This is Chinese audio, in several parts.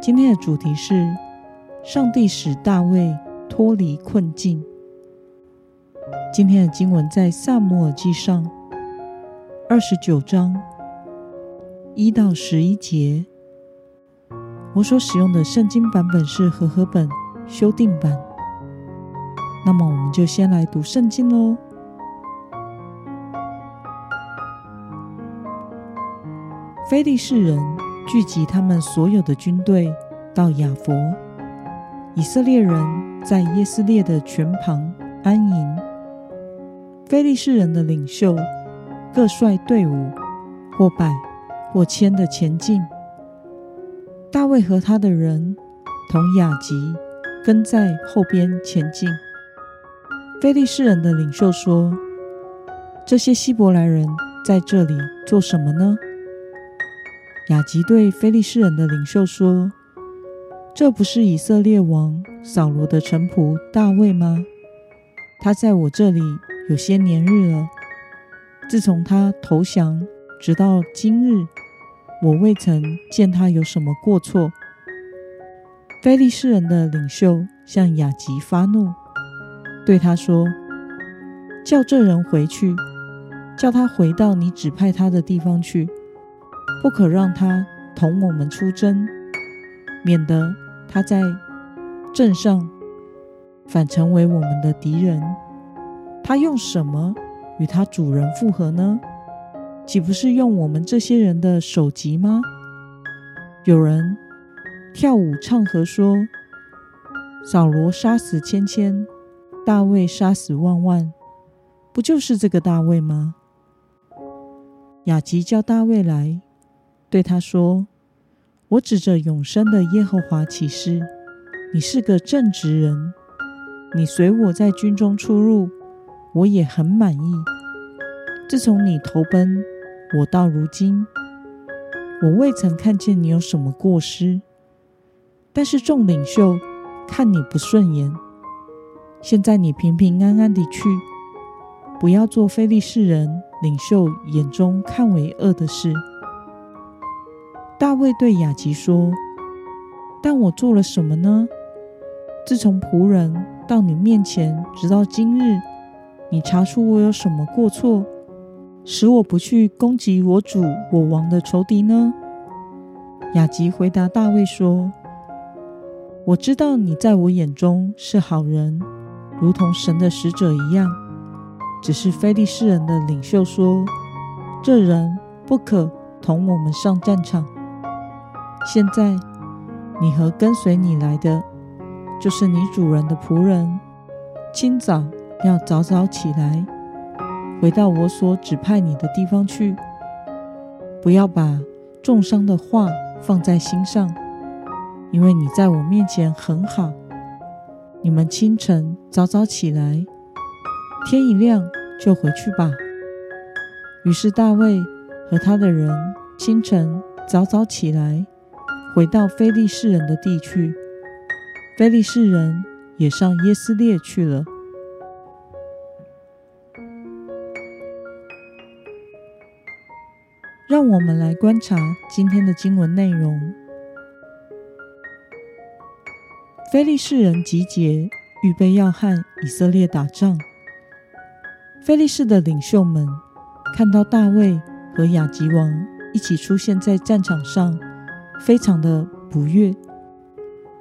今天的主题是上帝使大卫脱离困境。今天的经文在撒母耳记上二十九章一到十一节。我所使用的圣经版本是和合本修订版。那么，我们就先来读圣经喽。非利士人。聚集他们所有的军队到亚弗，以色列人在耶斯列的泉旁安营。非利士人的领袖各率队伍，或百或千的前进。大卫和他的人同雅吉跟在后边前进。非利士人的领袖说：“这些希伯来人在这里做什么呢？”雅吉对非利士人的领袖说：“这不是以色列王扫罗的臣仆大卫吗？他在我这里有些年日了。自从他投降直到今日，我未曾见他有什么过错。”非利士人的领袖向雅吉发怒，对他说：“叫这人回去，叫他回到你指派他的地方去。”不可让他同我们出征，免得他在阵上反成为我们的敌人。他用什么与他主人复合呢？岂不是用我们这些人的首级吗？有人跳舞唱和说：“扫罗杀死千千，大卫杀死万万，不就是这个大卫吗？”雅吉叫大卫来。对他说：“我指着永生的耶和华起誓，你是个正直人。你随我在军中出入，我也很满意。自从你投奔我到如今，我未曾看见你有什么过失。但是众领袖看你不顺眼。现在你平平安安地去，不要做非利士人领袖眼中看为恶的事。”大卫对雅吉说：“但我做了什么呢？自从仆人到你面前，直到今日，你查出我有什么过错，使我不去攻击我主我王的仇敌呢？”雅吉回答大卫说：“我知道你在我眼中是好人，如同神的使者一样。只是非利士人的领袖说，这人不可同我们上战场。”现在，你和跟随你来的，就是你主人的仆人，清早要早早起来，回到我所指派你的地方去，不要把重伤的话放在心上，因为你在我面前很好。你们清晨早早起来，天一亮就回去吧。于是大卫和他的人清晨早早起来。回到非利士人的地去，非利士人也上耶斯列去了。让我们来观察今天的经文内容。非利士人集结，预备要和以色列打仗。非利士的领袖们看到大卫和亚吉王一起出现在战场上。非常的不悦，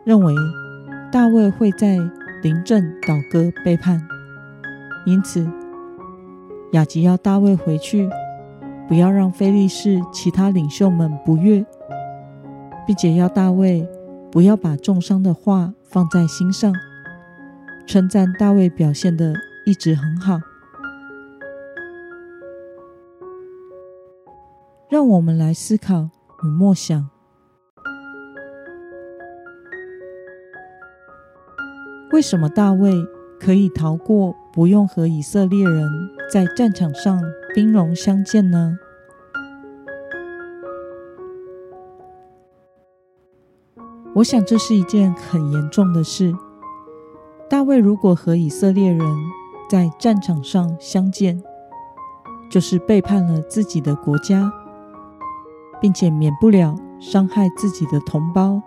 认为大卫会在临阵倒戈背叛，因此雅吉要大卫回去，不要让非利士其他领袖们不悦，并且要大卫不要把重伤的话放在心上，称赞大卫表现的一直很好。让我们来思考与默想。为什么大卫可以逃过不用和以色列人在战场上兵戎相见呢？我想这是一件很严重的事。大卫如果和以色列人在战场上相见，就是背叛了自己的国家，并且免不了伤害自己的同胞。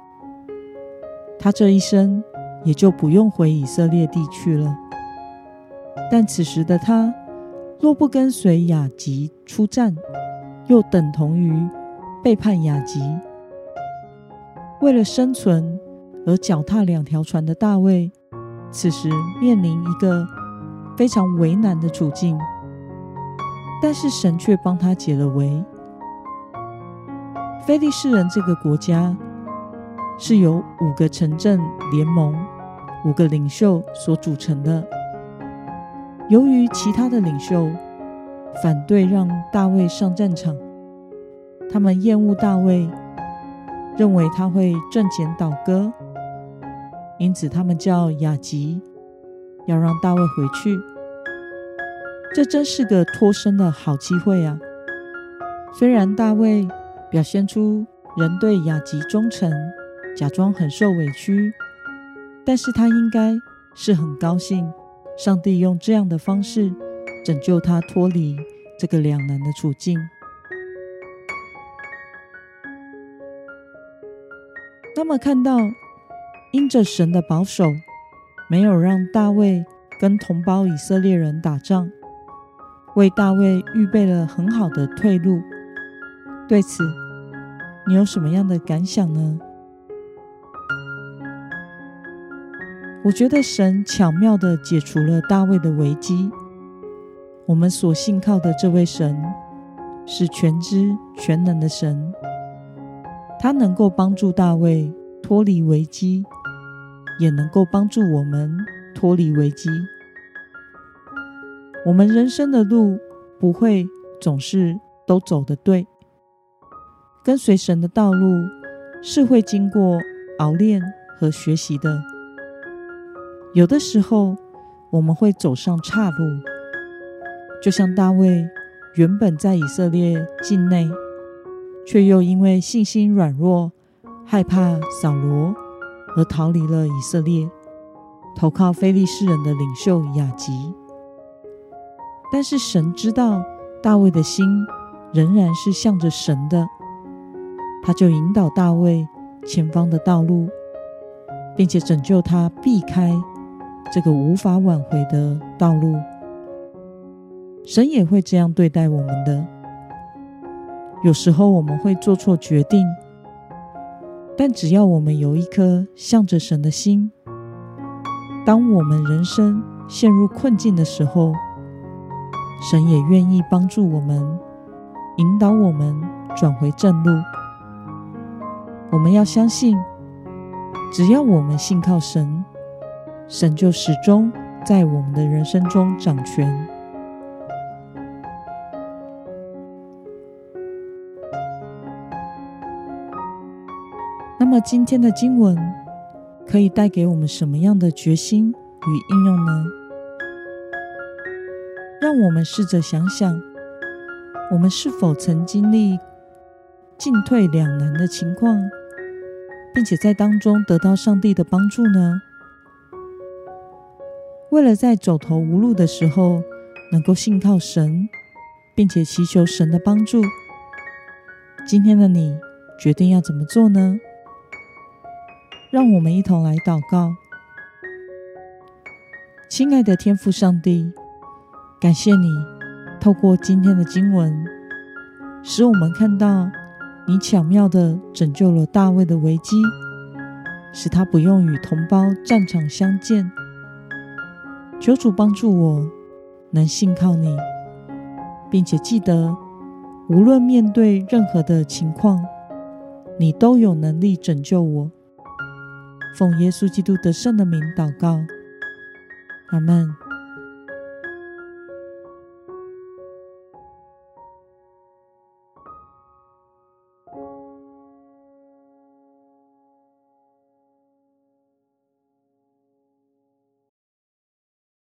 他这一生也就不用回以色列地去了。但此时的他，若不跟随雅吉出战，又等同于背叛雅吉。为了生存而脚踏两条船的大卫，此时面临一个非常为难的处境。但是神却帮他解了围。非利士人这个国家是由五个城镇联盟、五个领袖所组成的。由于其他的领袖反对让大卫上战场，他们厌恶大卫，认为他会阵前倒戈，因此他们叫雅吉要让大卫回去。这真是个脱身的好机会啊！虽然大卫表现出仍对雅吉忠诚，假装很受委屈，但是他应该是很高兴，上帝用这样的方式拯救他脱离这个两难的处境。那么，看到因着神的保守，没有让大卫跟同胞以色列人打仗。为大卫预备了很好的退路。对此，你有什么样的感想呢？我觉得神巧妙地解除了大卫的危机。我们所信靠的这位神是全知全能的神，他能够帮助大卫脱离危机，也能够帮助我们脱离危机。我们人生的路不会总是都走得对，跟随神的道路是会经过熬炼和学习的。有的时候我们会走上岔路，就像大卫原本在以色列境内，却又因为信心软弱、害怕扫罗而逃离了以色列，投靠非利士人的领袖亚吉。但是神知道大卫的心仍然是向着神的，他就引导大卫前方的道路，并且拯救他避开这个无法挽回的道路。神也会这样对待我们的。有时候我们会做错决定，但只要我们有一颗向着神的心，当我们人生陷入困境的时候，神也愿意帮助我们，引导我们转回正路。我们要相信，只要我们信靠神，神就始终在我们的人生中掌权。那么，今天的经文可以带给我们什么样的决心与应用呢？让我们试着想想，我们是否曾经历进退两难的情况，并且在当中得到上帝的帮助呢？为了在走投无路的时候能够信靠神，并且祈求神的帮助，今天的你决定要怎么做呢？让我们一同来祷告，亲爱的天父上帝。感谢你透过今天的经文，使我们看到你巧妙地拯救了大卫的危机，使他不用与同胞战场相见。求主帮助我能信靠你，并且记得无论面对任何的情况，你都有能力拯救我。奉耶稣基督得胜的名祷告，阿门。